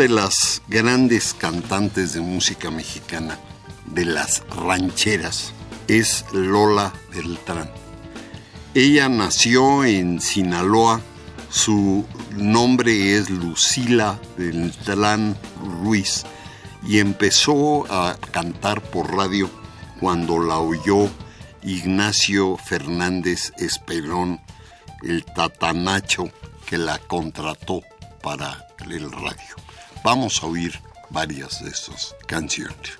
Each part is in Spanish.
De las grandes cantantes de música mexicana, de las rancheras, es Lola Beltrán. Ella nació en Sinaloa, su nombre es Lucila Beltrán Ruiz y empezó a cantar por radio cuando la oyó Ignacio Fernández Esperón, el tatanacho que la contrató para el radio. Vamos a oír varias de sus canciones.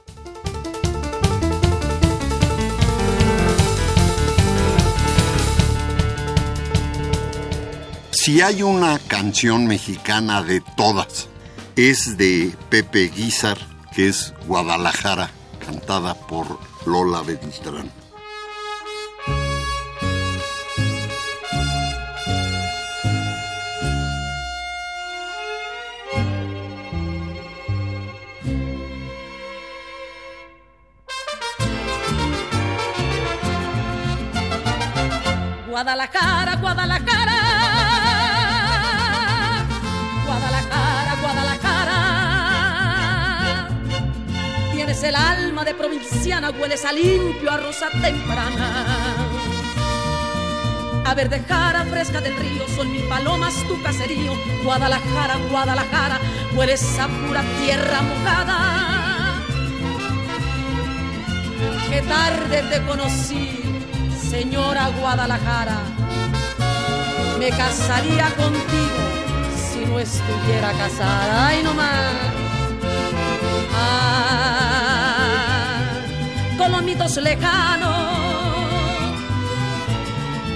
Si hay una canción mexicana de todas, es de Pepe Guizar, que es Guadalajara, cantada por Lola Beltrán. Hueles a limpio, a rosa temprana. A verde jara fresca del río, son mil palomas tu caserío. Guadalajara, Guadalajara, hueles a pura tierra mojada. Qué tarde te conocí señora Guadalajara. Me casaría contigo si no estuviera casada. Ay, no más. Ah, con los mitos lejanos.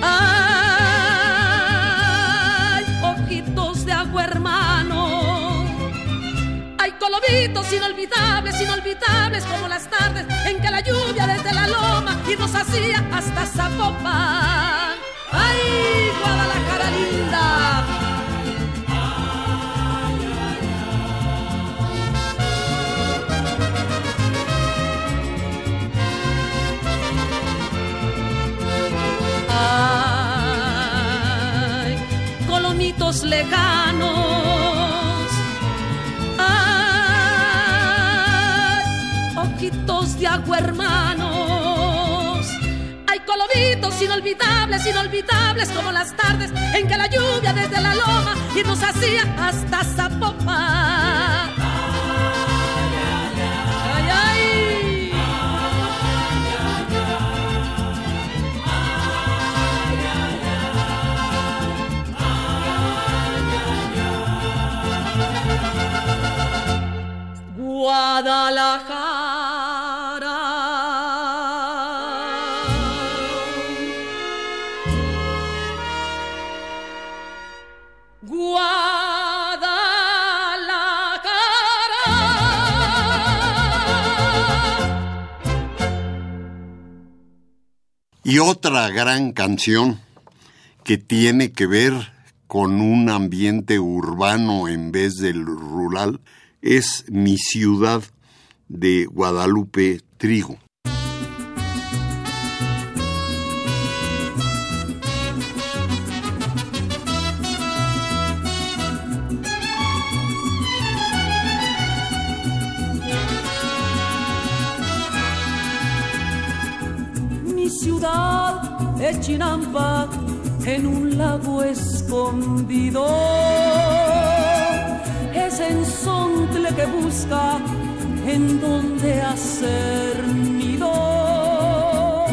Ay, ojitos de agua hermano. Ay, colobitos inolvidables, inolvidables como las tardes en que la lluvia desde la loma y nos hacía hasta Zapopan. ¡Ay, Guadalajara linda! Colomitos lejanos. Ojitos de agua hermanos. Hay colobitos inolvidables, inolvidables como las tardes en que la lluvia desde la loma y nos hacía hasta Zapopan. Guadalajara. Y otra gran canción que tiene que ver con un ambiente urbano en vez del rural es Mi ciudad de Guadalupe Trigo. Mi ciudad es Chinampa, en un lago escondido es ensontle que busca en donde hacer nido.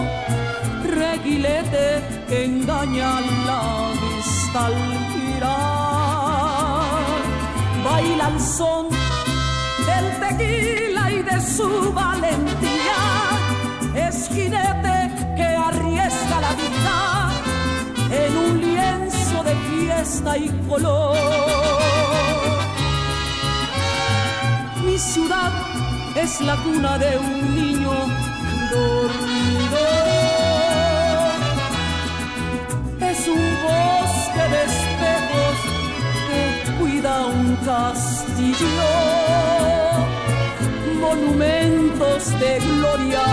Reguilete que engaña la vista al girar. Baila el son del tequila y de su valentía. Es jinete que arriesga la vida en un lienzo de fiesta y color. Ciudad es la cuna de un niño dormido. Es un bosque de espejos que cuida un castillo. Monumentos de gloria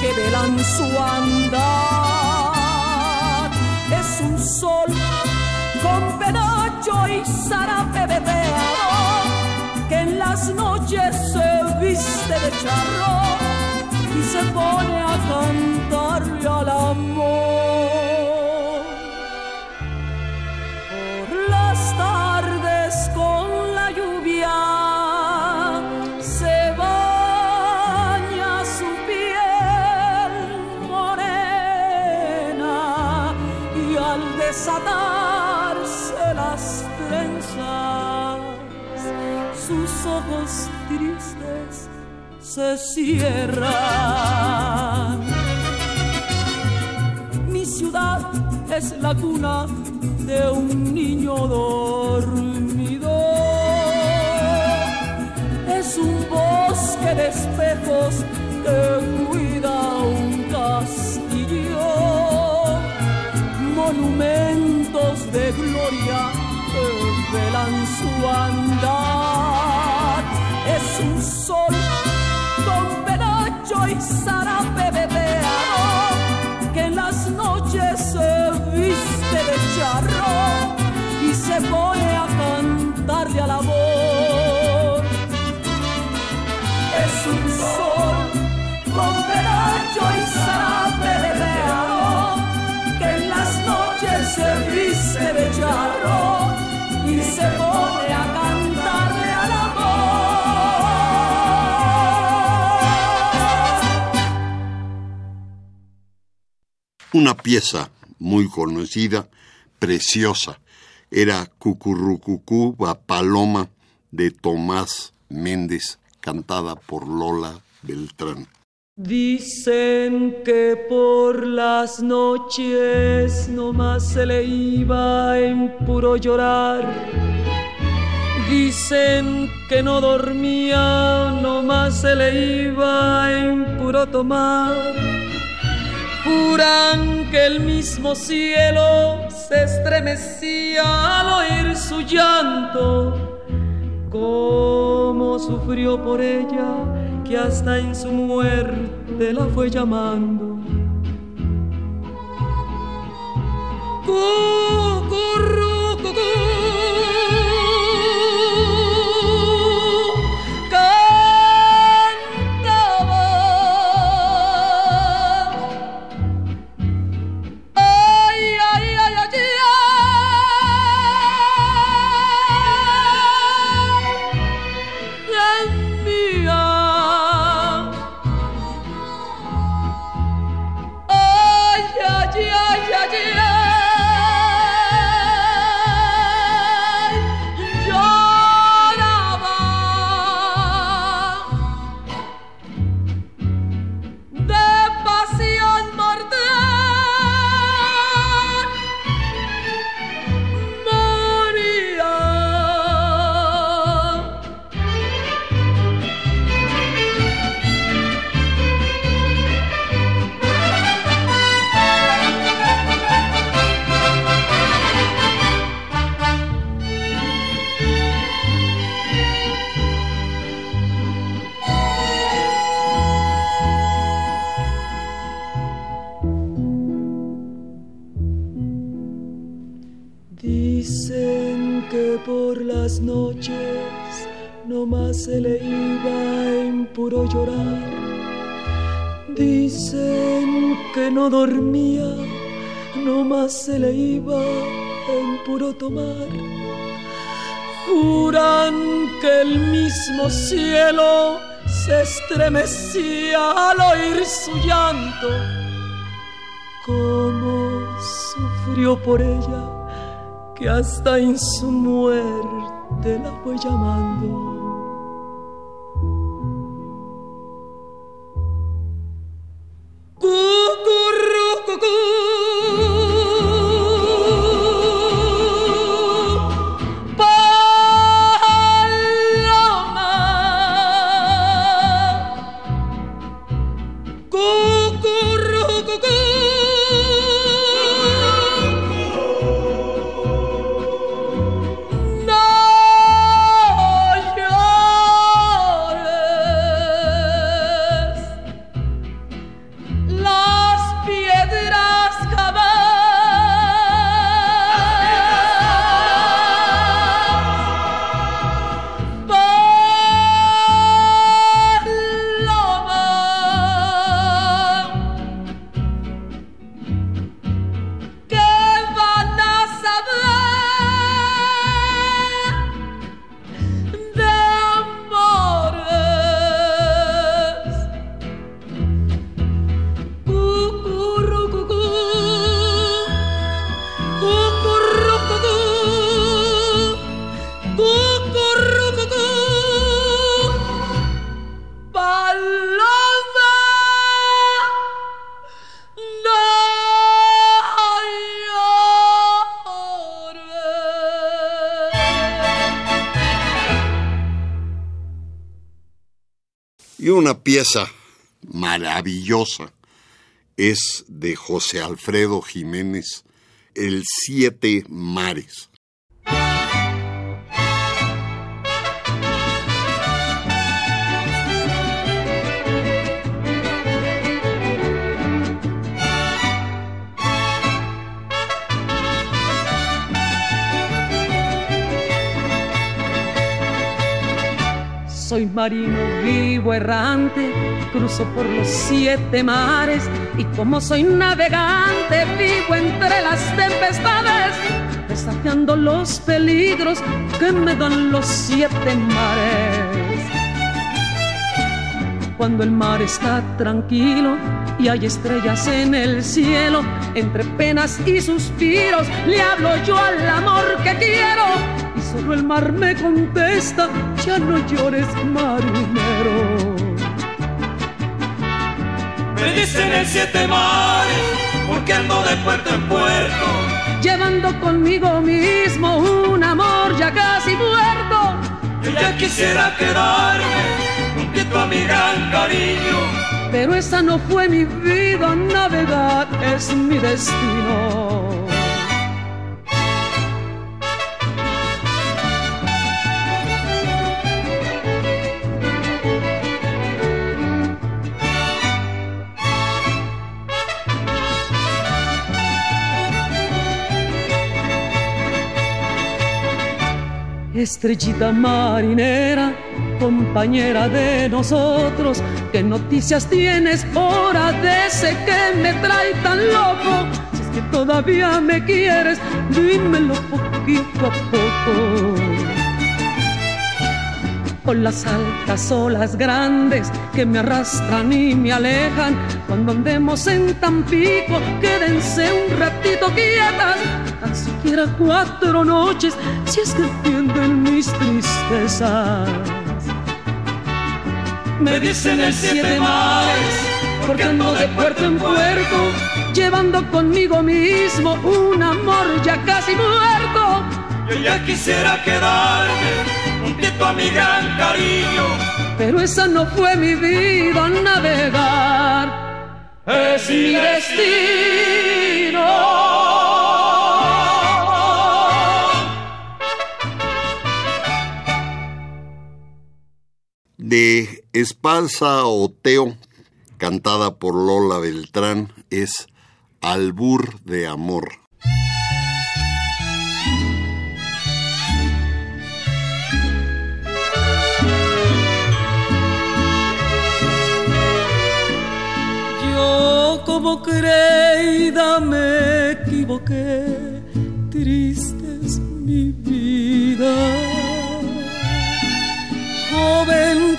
que velan su andar. Es un sol con penacho y zarape veteado que en las noches se viste de charro y se pone a cantarle al amor. Se cierran. Mi ciudad es la cuna de un niño dormido. Es un bosque de espejos que cuida un castillo. Monumentos de gloria que velan su andar. Es un sol penacho y Una pieza muy conocida, preciosa, era Cucurrucucú Paloma de Tomás Méndez, cantada por Lola Beltrán. Dicen que por las noches nomás se le iba en puro llorar. Dicen que no dormía, nomás se le iba en puro tomar. Juran que el mismo cielo se estremecía al oír su llanto. Cómo sufrió por ella que hasta en su muerte la fue llamando. Tomar. Juran que el mismo cielo se estremecía al oír su llanto. Cómo sufrió por ella, que hasta en su muerte la fue llamando. Una pieza maravillosa es de José Alfredo Jiménez, El Siete Mares. Soy marino vivo errante, cruzo por los siete mares y como soy navegante vivo entre las tempestades, desafiando los peligros que me dan los siete mares. Cuando el mar está tranquilo y hay estrellas en el cielo, entre penas y suspiros le hablo yo al amor que quiero solo el mar me contesta, ya no llores marinero. Me dicen el siete mares, porque ando de puerto en puerto, llevando conmigo mismo un amor ya casi muerto. Yo ya quisiera quedarme juntito a mi gran cariño, pero esa no fue mi vida, navegar es mi destino. Estrellita marinera, compañera de nosotros, ¿qué noticias tienes ahora de ese que me trae tan loco? Si es que todavía me quieres, dímelo poquito a poco. Con las altas olas grandes que me arrastran y me alejan, cuando andemos en Tampico, quédense un ratito quietas tan siquiera cuatro noches, si es que entienden mis tristezas. Me dicen el siete mares, porque ando de puerto en puerto, llevando conmigo mismo un amor ya casi muerto. Yo ya quisiera quedarme juntito a mi gran cariño, pero esa no fue mi vida, navegar es mi destino. De Espalsa Oteo, cantada por Lola Beltrán, es Albur de Amor. Yo como creída me nuevo que triste es mi vida. Joven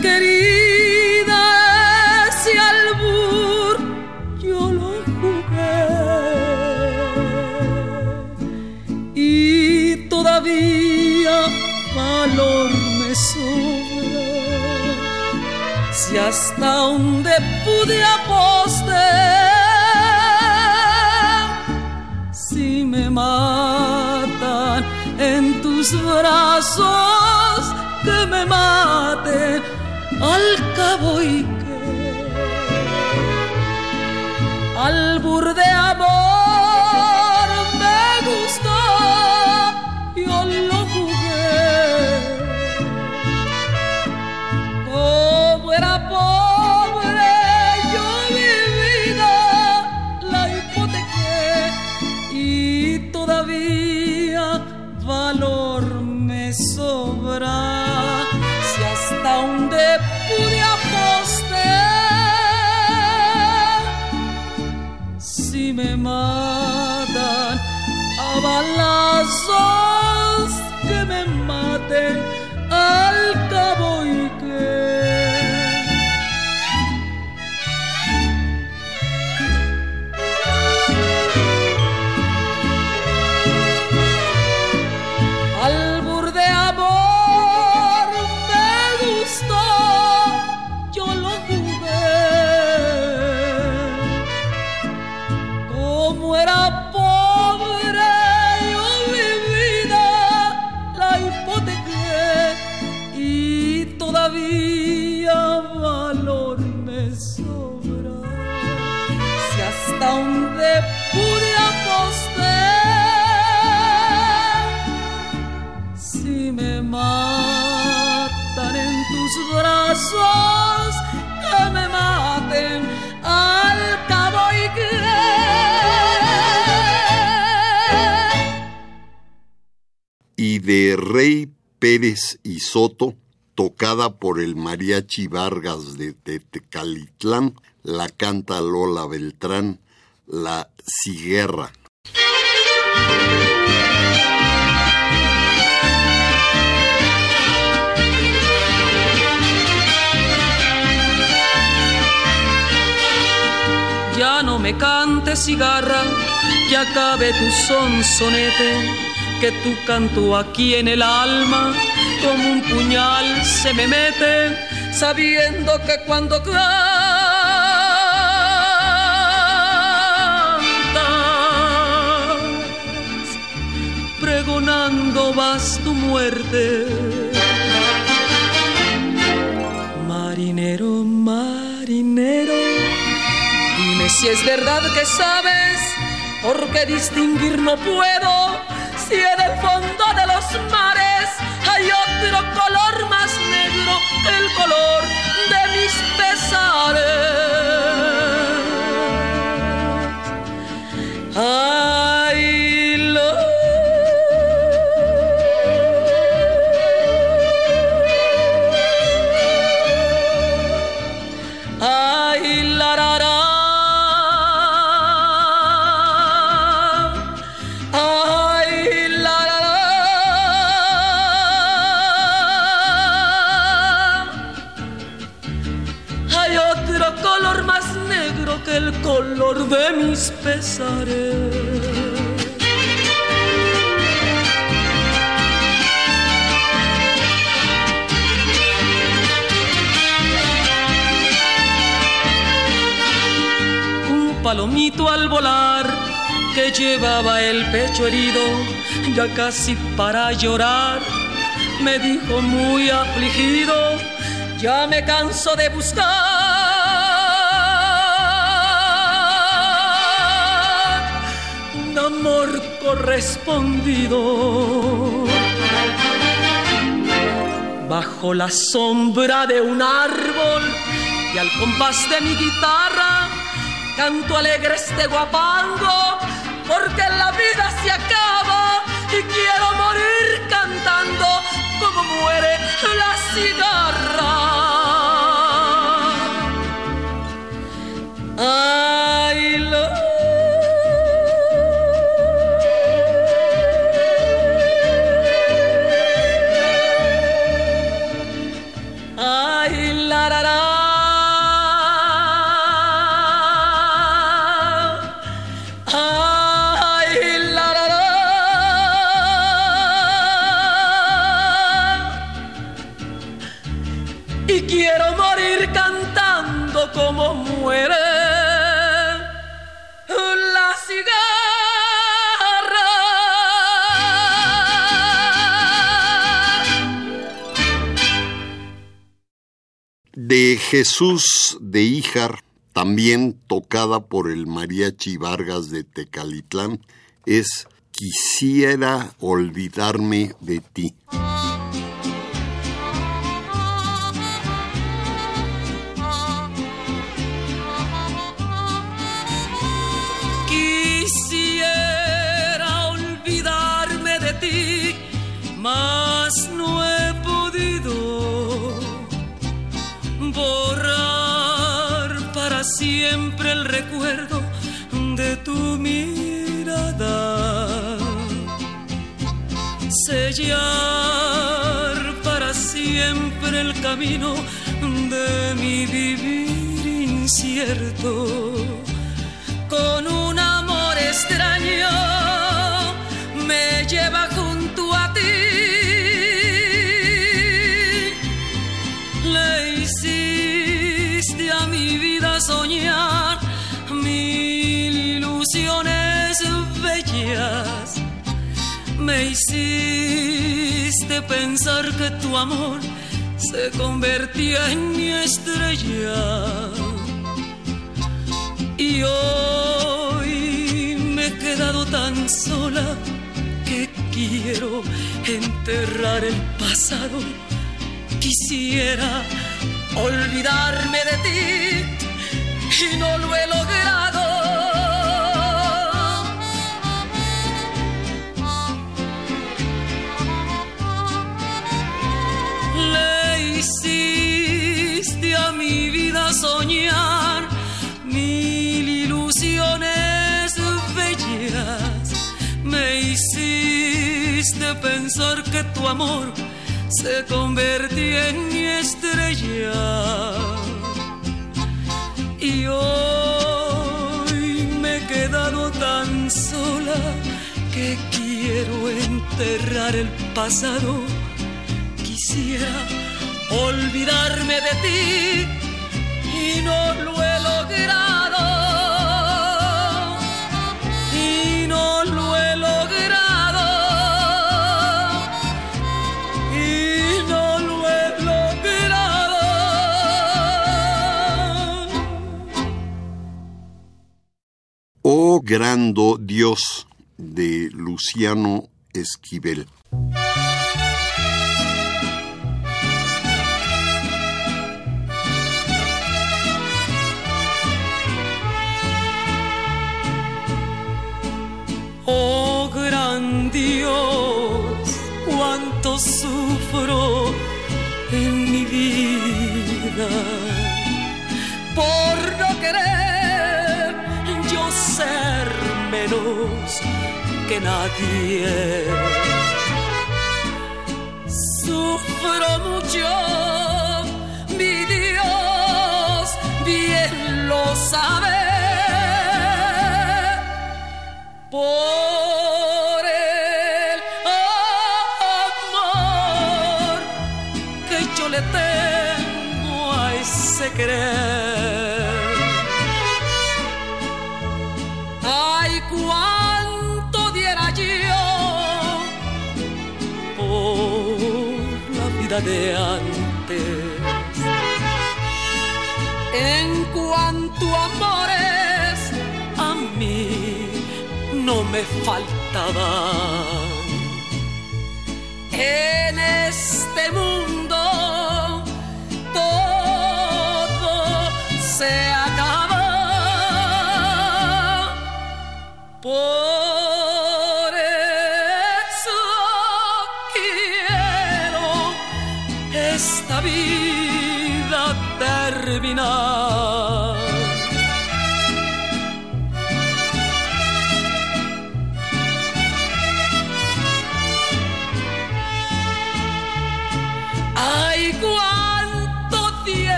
me sobra. Si hasta donde pude apostar matan en tus brazos, que me maten al cabo y que al burde amor soul. De Rey Pérez y Soto, tocada por el Mariachi Vargas de Tecalitlán, la canta Lola Beltrán, La Ciguerra. Ya no me cantes cigarra, que acabe tu sonsonete, que tu canto aquí en el alma como un puñal se me mete, sabiendo que cuando cantas, pregonando vas tu muerte. Marinero, marinero, Dime si es verdad que sabes, porque distinguir no puedo al volar que llevaba el pecho herido, ya casi para llorar, me dijo muy afligido, ya me canso de buscar un amor correspondido. Bajo la sombra de un árbol y al compás de mi guitarra, canto alegre este guapango, porque la vida se acaba y quiero morir cantando como muere la cigarra. Ay, Jesús de Híjar, también tocada por el Mariachi Vargas de Tecalitlán, es Quisiera olvidarme de ti. El recuerdo de tu mirada. Sellar para siempre el camino de mi vivir incierto con un amor extraño me lleva Me hiciste pensar que tu amor se convertía en mi estrella y hoy me he quedado tan sola que quiero enterrar el pasado. Quisiera olvidarme de ti y no lo he logrado. Soñar mil ilusiones bellas. Me hiciste pensar que tu amor se convertía en mi estrella. Y hoy me he quedado tan sola que quiero enterrar el pasado. Quisiera olvidarme de ti no lo he logrado. Y no lo he logrado. Y no lo he logrado. Oh grando Dios de Luciano Esquivel. Sufro en mi vida por no querer yo ser menos que nadie. Sufro mucho, me faltaban.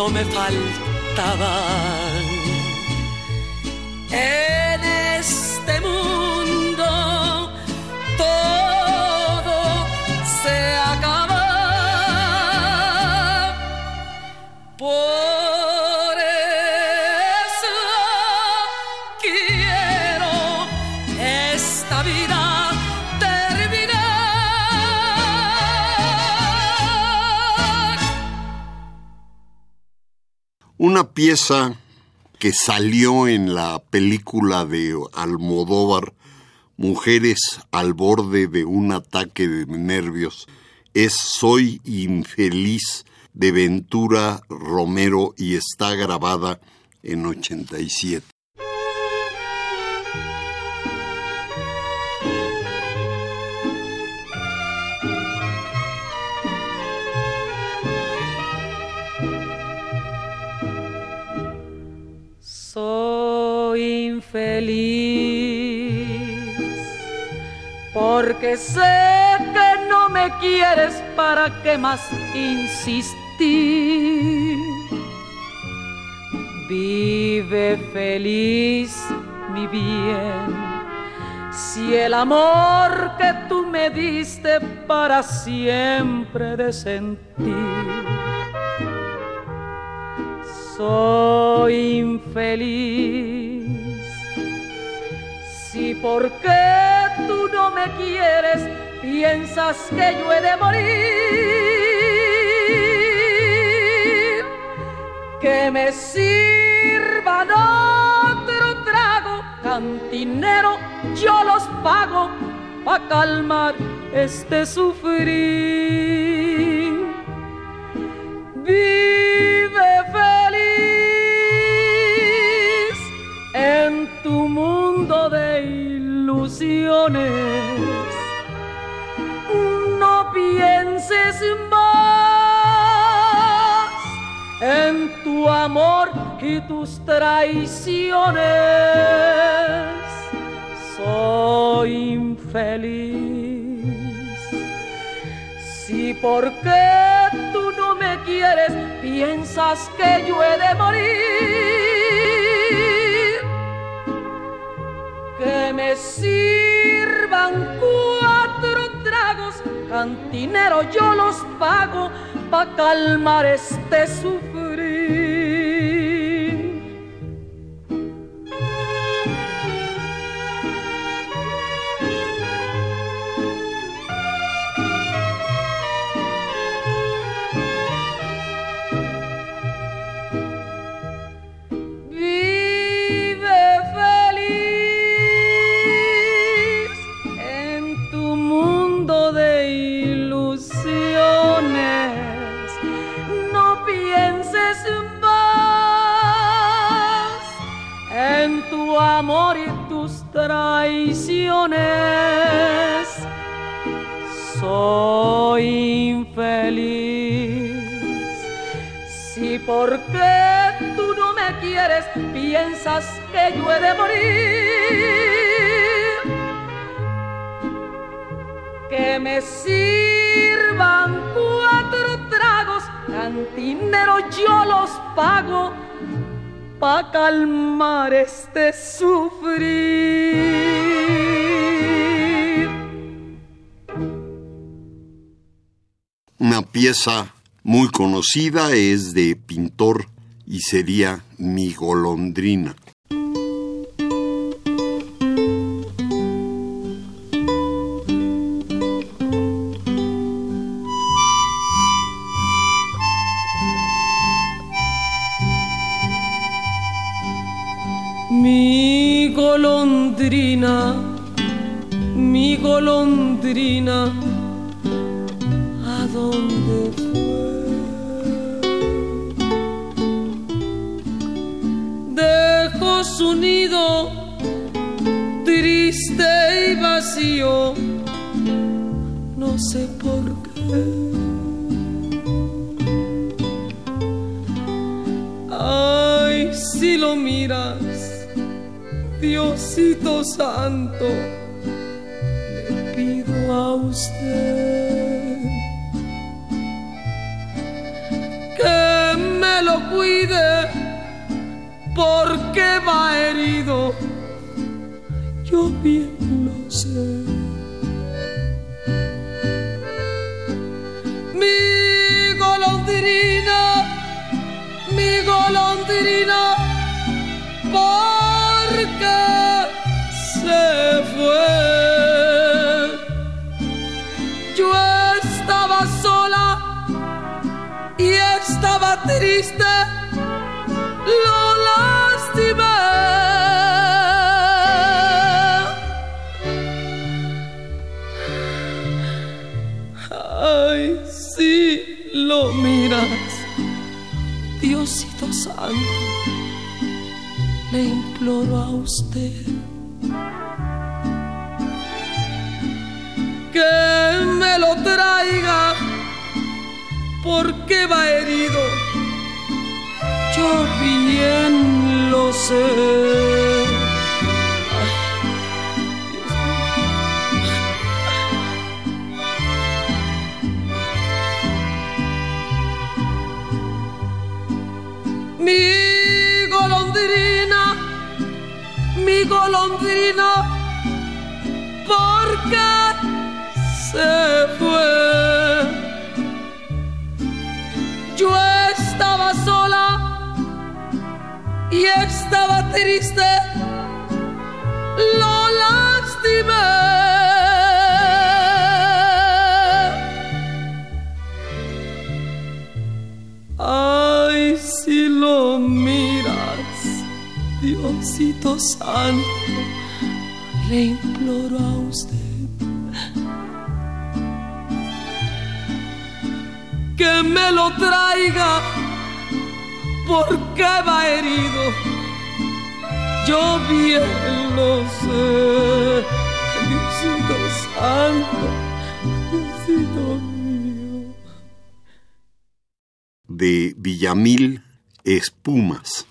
No me faltaban. Pieza que salió en la película de Almodóvar, Mujeres al borde de un ataque de nervios, es Soy infeliz de Ventura Romero y está grabada en 87. Feliz, porque sé que no me quieres para qué más insistir. Vive feliz, mi bien. Si el amor que tú me diste para siempre de sentir soy infeliz. Si porque tú no me quieres, piensas que yo he de morir, que me sirvan otro trago, cantinero, yo los pago para calmar este sufrir. Vive mundo de ilusiones. No pienses más en tu amor y tus traiciones. Soy infeliz. Si porque tú no me quieres, piensas que yo he de morir que me sirvan cuatro tragos, cantinero yo los pago pa' calmar este sufrir. Muy conocida es de pintor y sería Mi golondrina. mi golondrina, ¿a dónde fue? Dejó su nido triste y vacío, no sé por qué. Ay, si lo miras Diosito Santo, le pido a usted lo cuide porque va herido, yo bien que me lo traiga porque va herido. Yo bien lo sé. Golondrina, ¿por qué se fue? Yo estaba sola y estaba triste, lo lastimé. Diosito Santo, le imploro a usted que me lo traiga porque va herido. Yo bien lo sé, Diosito Santo, Diosito mío. de Villamil Espumas.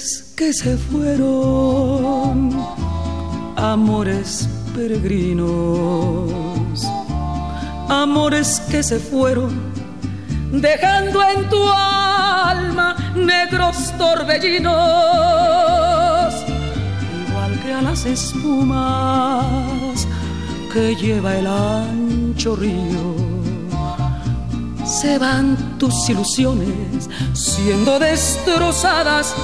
Amores que se fueron, amores peregrinos, amores que se fueron, dejando en tu alma negros torbellinos, igual que a las espumas que lleva el ancho río. Se van tus ilusiones siendo destrozadas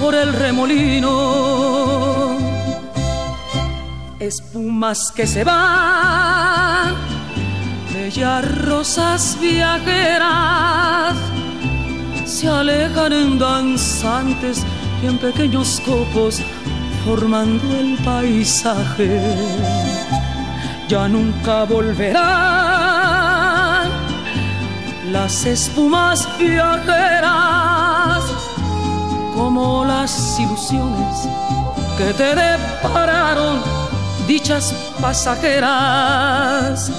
por el remolino. Espumas que se van, bellas rosas viajeras, se alejan en danzantes y en pequeños copos formando el paisaje. Ya nunca volverán las espumas viajeras, como las ilusiones que te depararon dichas pasajeras.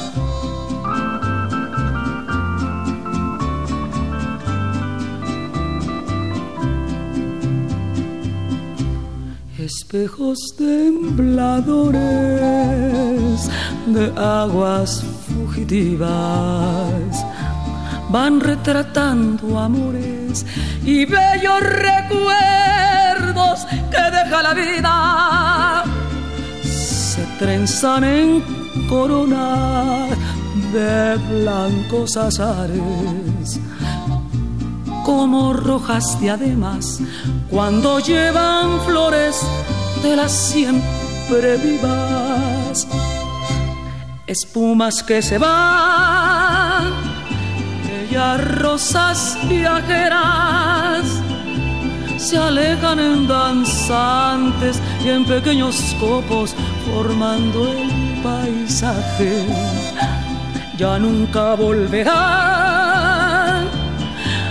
Espejos tembladores de aguas fugitivas van retratando amores y bellos recuerdos que deja la vida. Se trenzan en corona de blancos azares, como rojas diademas cuando llevan flores de las siempre vivas. Espumas que se van bellas rosas viajeras se alejan en danzantes y en pequeños copos formando el paisaje. Ya nunca volverán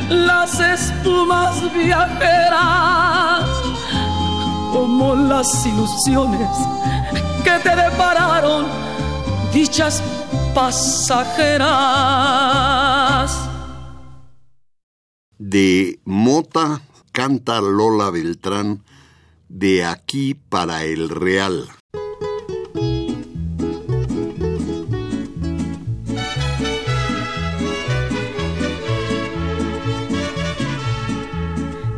las espumas viajeras como las ilusiones que te depararon dichas pasajeras. De Mota canta Lola Beltrán de aquí para el Real.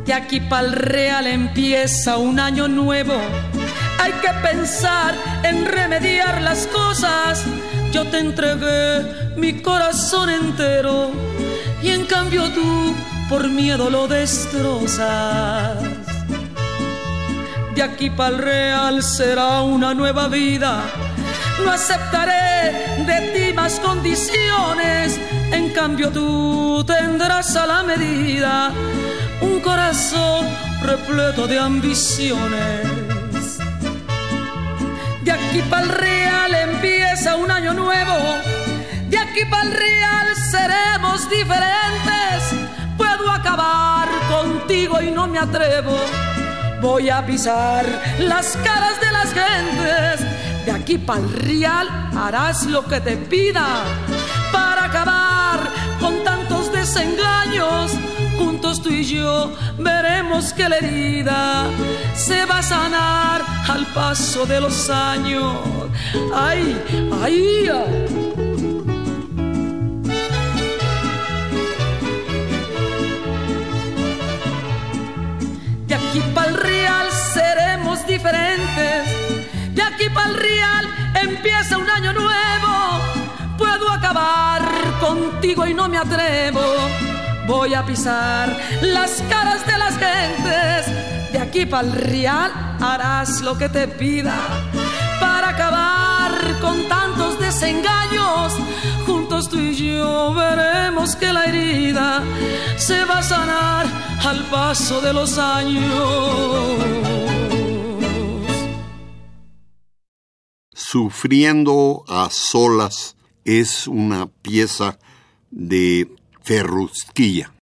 De aquí para el real empieza un año nuevo. Hay que pensar en remediar las cosas. Yo te entregué mi corazón entero y en cambio tú por miedo lo destrozas. De aquí para el real será una nueva vida. No aceptaré de ti más condiciones. En cambio tú tendrás a la medida un corazón repleto de ambiciones. De aquí para el real empieza un año nuevo. De aquí para el real seremos diferentes. Puedo acabar contigo y no me atrevo. Voy a pisar las caras de las gentes. De aquí para el real harás lo que te pida para acabar con tantos desengaños juntos tú y yo veremos que la herida se va a sanar al paso de los años. Ay, ay, ay. El real empieza un año nuevo. Puedo acabar contigo y no me atrevo voy a pisar las caras de las gentes. De aquí para el real harás lo que te pida para acabar con tantos desengaños. Juntos tú y yo veremos que la herida se va a sanar al paso de los años. Sufriendo a solas es una pieza de Ferrusquilla.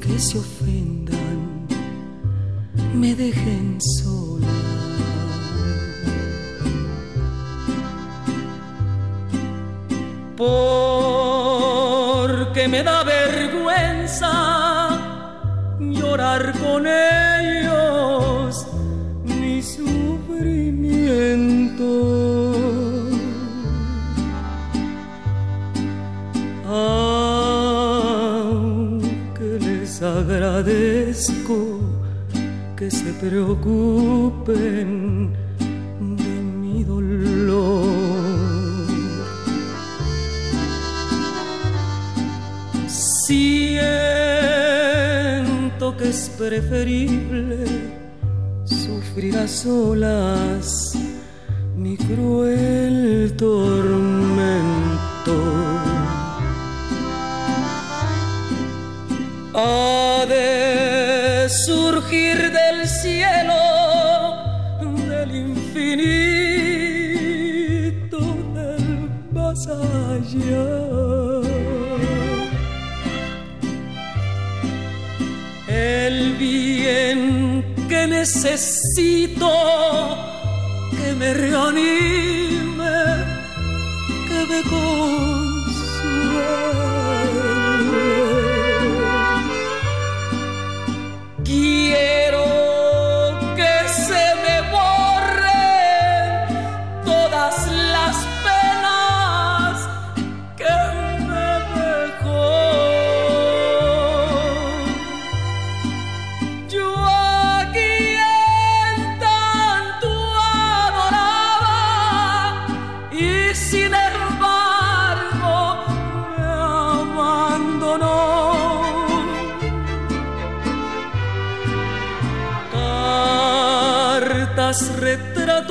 Que se ofendan, me dejen sola. Porque me da vergüenza llorar con ellos mi sufrimiento. Aunque agradezco que se preocupen de mi dolor. Siento que es preferible sufrir a solas mi cruel tormento. Ha de surgir del cielo, del infinito, del más allá. El bien que necesito, que me reanime, que me consuele.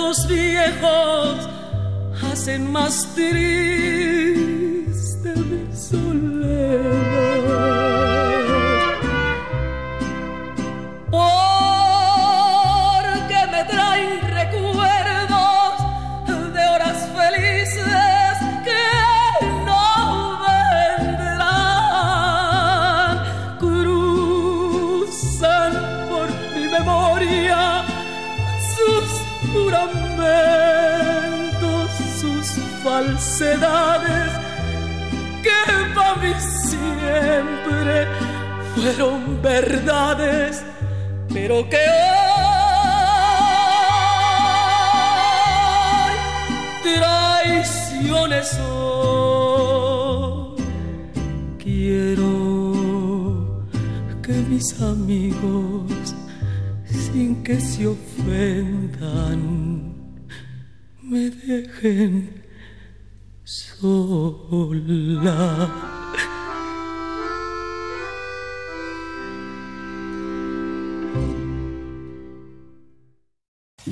Retratos viejos hacen más triste falsedades, que para mí siempre fueron verdades. pero que hoy traiciones son. Quiero que mis amigos, sin que se ofendan, me dejen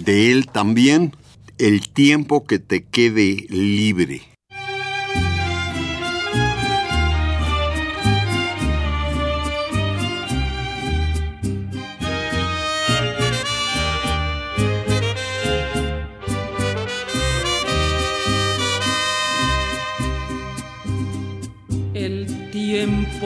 de él también el tiempo que te quede libre.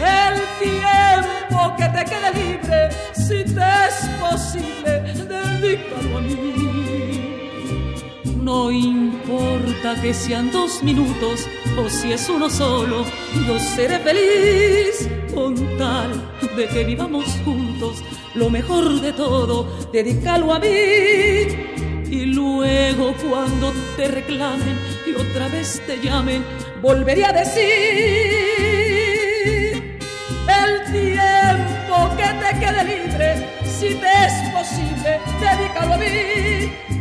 El tiempo que te quede libre, si te es posible, dedícalo a mí. No importa que sean dos minutos o si es uno solo, yo seré feliz con tal de que vivamos juntos. Lo mejor de todo, dedícalo a mí. Y luego cuando te reclamen y otra vez te llamen, volveré a decir quede libre, si te es posible, dedícalo a mí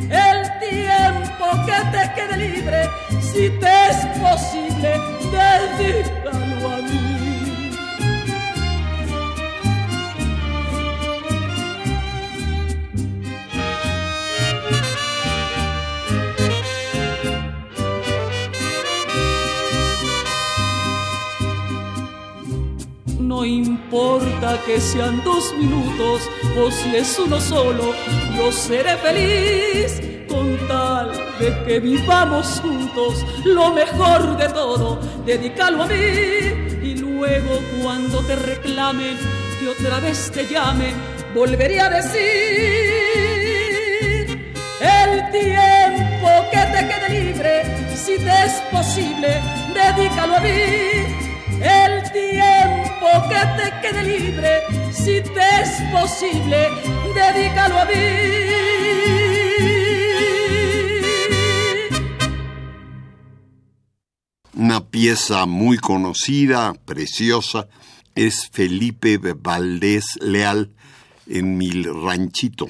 el tiempo que te quede libre, si te es posible, dedícalo a mí. No importa que sean dos minutos o si es uno solo, yo seré feliz con tal de que vivamos juntos. Lo mejor de todo, dedícalo a mí y luego cuando te reclamen y otra vez te llamen, volveré a decir el tiempo que te quede libre, si te es posible, dedícalo a mí tiempo que te quede libre, si te es posible, dedícalo a mí. Una pieza muy conocida, preciosa, es Felipe Valdés Leal en Mi Ranchito.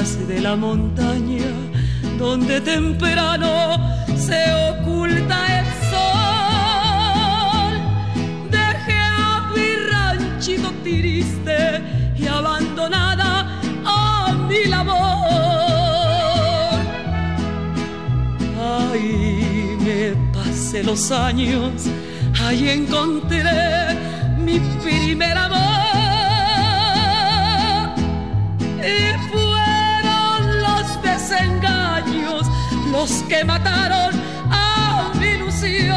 De la montaña, donde temprano se oculta el sol. Dejé a mi ranchito triste y abandonada a mi labor. Ahí me pasé los años, ahí encontré mi primer amor. Los que mataron a mi ilusión.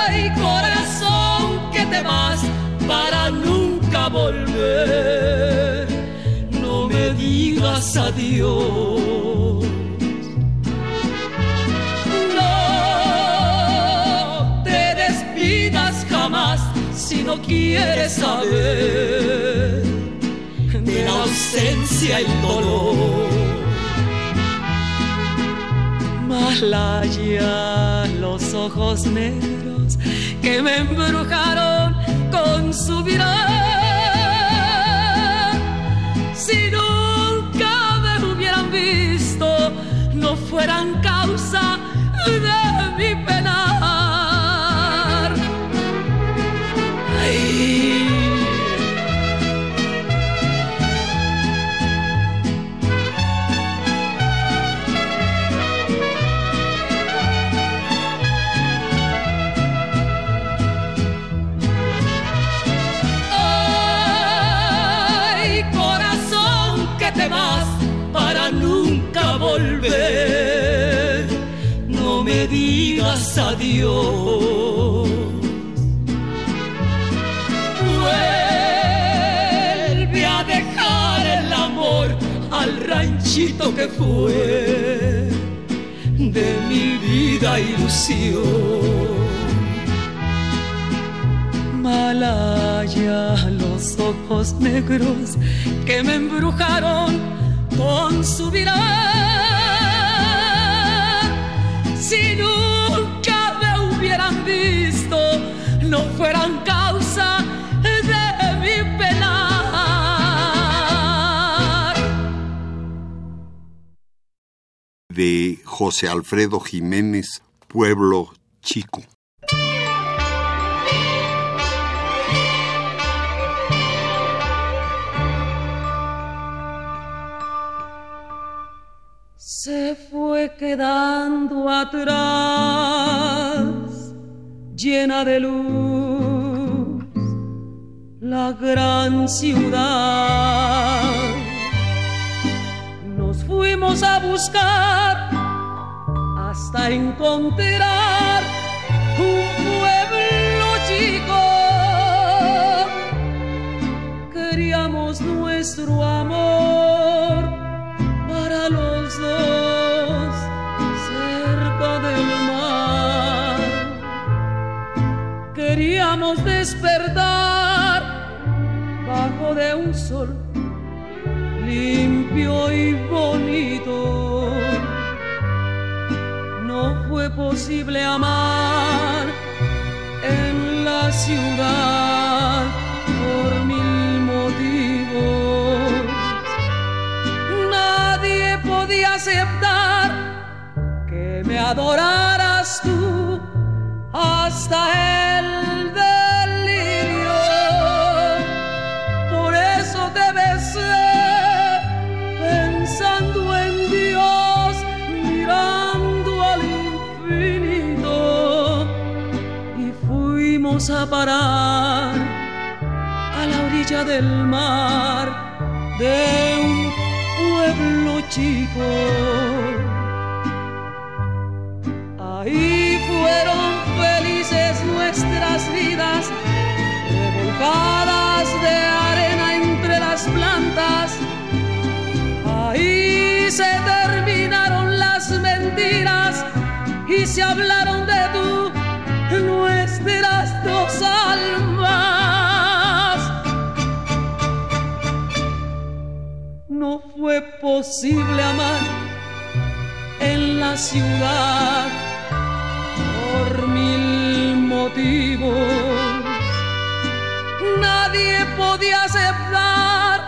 Ay, corazón, que te vas para nunca volver. No me digas adiós. No te despidas jamás si no quieres saber la ausencia y dolor. Malaya, los ojos negros que me embrujaron con su mirar. Si nunca me hubieran visto, no fueran causa de mi pena. Digas adiós. Vuelve a dejar el amor al ranchito que fue de mi vida ilusión. Malaya los ojos negros que me embrujaron con su mirar si nunca De José Alfredo Jiménez, Pueblo Chico. se fue quedando atrás, llena de luz, la gran ciudad. Fuimos a buscar hasta encontrar un pueblo chico. Queríamos nuestro amor para los dos cerca del mar. Queríamos despertar bajo de un sol limpio y bonito. No fue posible amar en la ciudad por mil motivos nadie podía aceptar que me adoraras tú hasta el fuimos a parar a la orilla del mar de un pueblo chico. Ahí fueron felices nuestras vidas, revolcadas de arena entre las plantas. Ahí se terminaron las mentiras y se hablaron de tú, fue posible amar en la ciudad por mil motivos. Nadie podía aceptar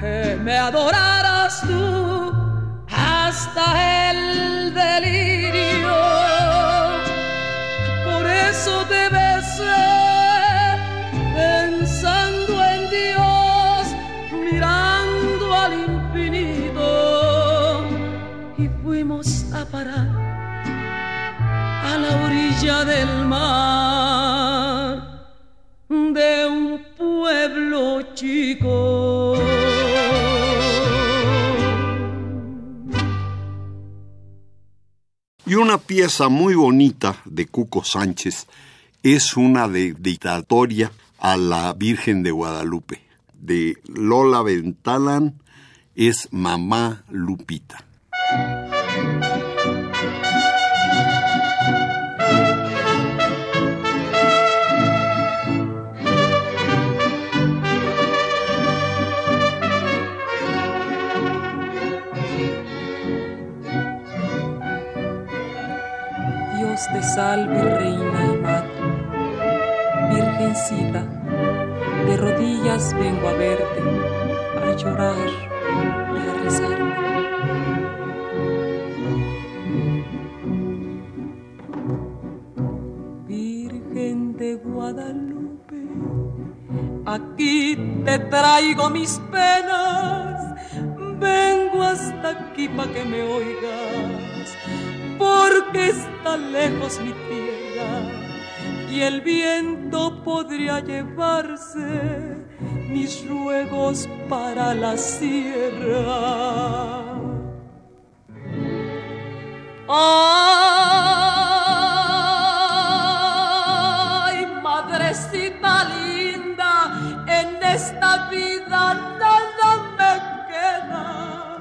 que me adoraras tú hasta el delirio. Por eso te infinito y fuimos a parar a la orilla del mar de un pueblo chico. Y una pieza muy bonita de Cuco Sánchez es una dedicatoria a la Virgen de Guadalupe. De Lola Ventalán es Mamá Lupita. Dios te salve, reina y madre, virgencita, de rodillas vengo a verte, a llorar Virgen de Guadalupe, aquí te traigo mis penas, vengo hasta aquí para que me oigas porque está lejos mi tierra y el viento podría llevarse mis ruegos para la sierra. Ay, madrecita linda, en esta vida nada me queda.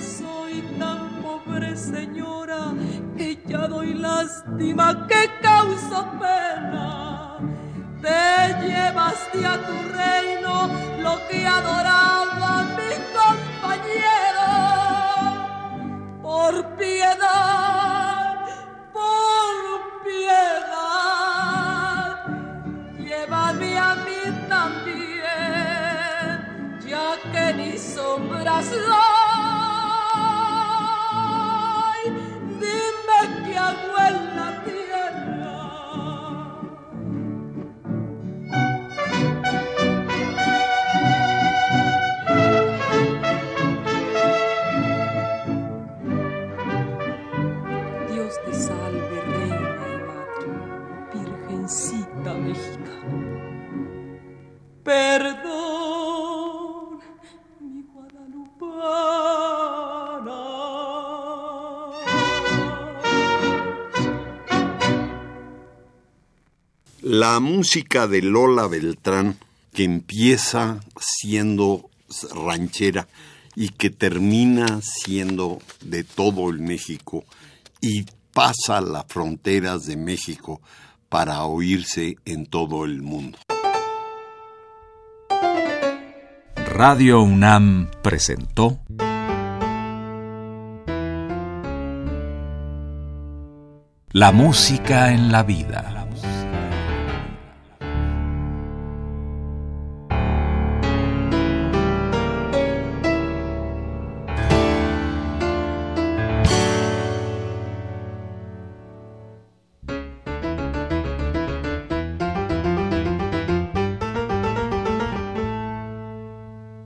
Soy tan pobre señora que ya doy lástima que causa pena. Te llevaste a tu reino lo que adoraba mi compañero. Por piedad, por piedad, llévame a mí también, ya que ni sombras La música de Lola Beltrán, que empieza siendo ranchera y que termina siendo de todo el México y pasa las fronteras de México para oírse en todo el mundo. Radio UNAM presentó La música en la vida.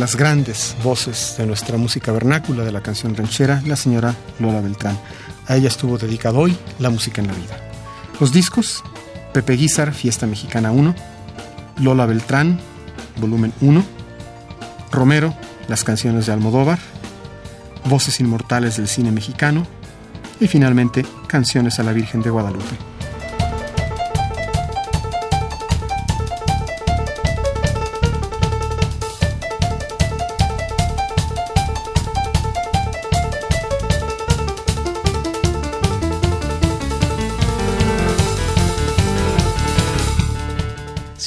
Las grandes voces de nuestra música vernácula, de la canción ranchera, la señora Lola Beltrán. A ella estuvo dedicado hoy La música en la vida. Los discos, Pepe Guizar, Fiesta Mexicana 1, Lola Beltrán, volumen 1, Romero, Las canciones de Almodóvar, Voces Inmortales del Cine Mexicano y finalmente Canciones a la Virgen de Guadalupe.